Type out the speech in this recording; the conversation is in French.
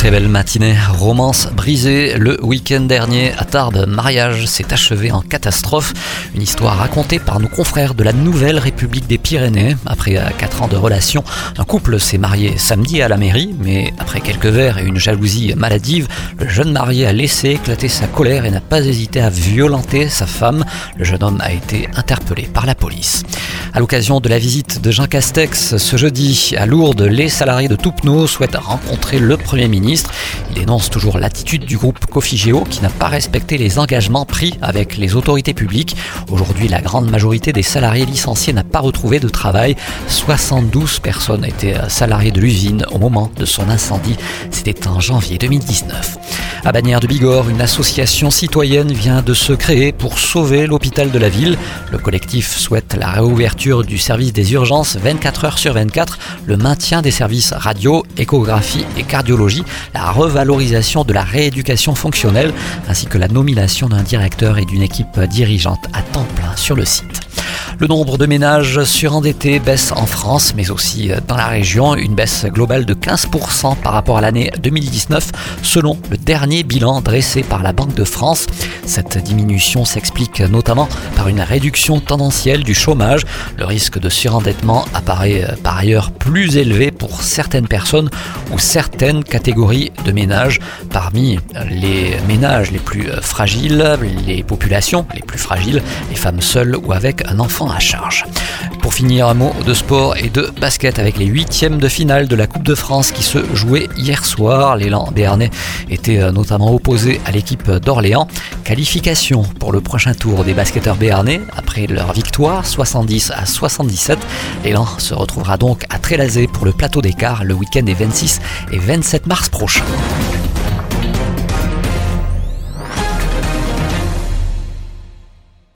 Très belle matinée, romance brisée. Le week-end dernier à Tarbes, mariage s'est achevé en catastrophe. Une histoire racontée par nos confrères de la Nouvelle République des Pyrénées. Après 4 ans de relation, un couple s'est marié samedi à la mairie, mais après quelques verres et une jalousie maladive, le jeune marié a laissé éclater sa colère et n'a pas hésité à violenter sa femme. Le jeune homme a été interpellé par la police. À l'occasion de la visite de Jean Castex ce jeudi à Lourdes, les salariés de Toupneau souhaitent rencontrer le Premier ministre. Il dénonce toujours l'attitude du groupe Cofigeo qui n'a pas respecté les engagements pris avec les autorités publiques. Aujourd'hui, la grande majorité des salariés licenciés n'a pas retrouvé de travail. 72 personnes étaient salariées de l'usine au moment de son incendie. C'était en janvier 2019. À Bagnères de Bigorre, une association citoyenne vient de se créer pour sauver l'hôpital de la ville. Le collectif souhaite la réouverture du service des urgences 24 heures sur 24, le maintien des services radio, échographie et cardiologie, la revalorisation de la rééducation fonctionnelle, ainsi que la nomination d'un directeur et d'une équipe dirigeante à temps plein sur le site. Le nombre de ménages surendettés baisse en France, mais aussi dans la région, une baisse globale de 15% par rapport à l'année 2019, selon le dernier bilan dressé par la Banque de France. Cette diminution s'explique notamment par une réduction tendancielle du chômage. Le risque de surendettement apparaît par ailleurs plus élevé pour certaines personnes ou certaines catégories de ménages. Parmi les ménages les plus fragiles, les populations les plus fragiles, les femmes seules ou avec un enfant à charge. Pour finir, un mot de sport et de basket avec les huitièmes de finale de la Coupe de France qui se jouaient hier soir. L'élan béarnais était notamment opposé à l'équipe d'Orléans. Qualification pour le prochain tour des basketteurs béarnais après leur victoire 70 à 77. L'élan se retrouvera donc à Trélazé pour le plateau d'écart le week-end des 26 et 27 mars prochains.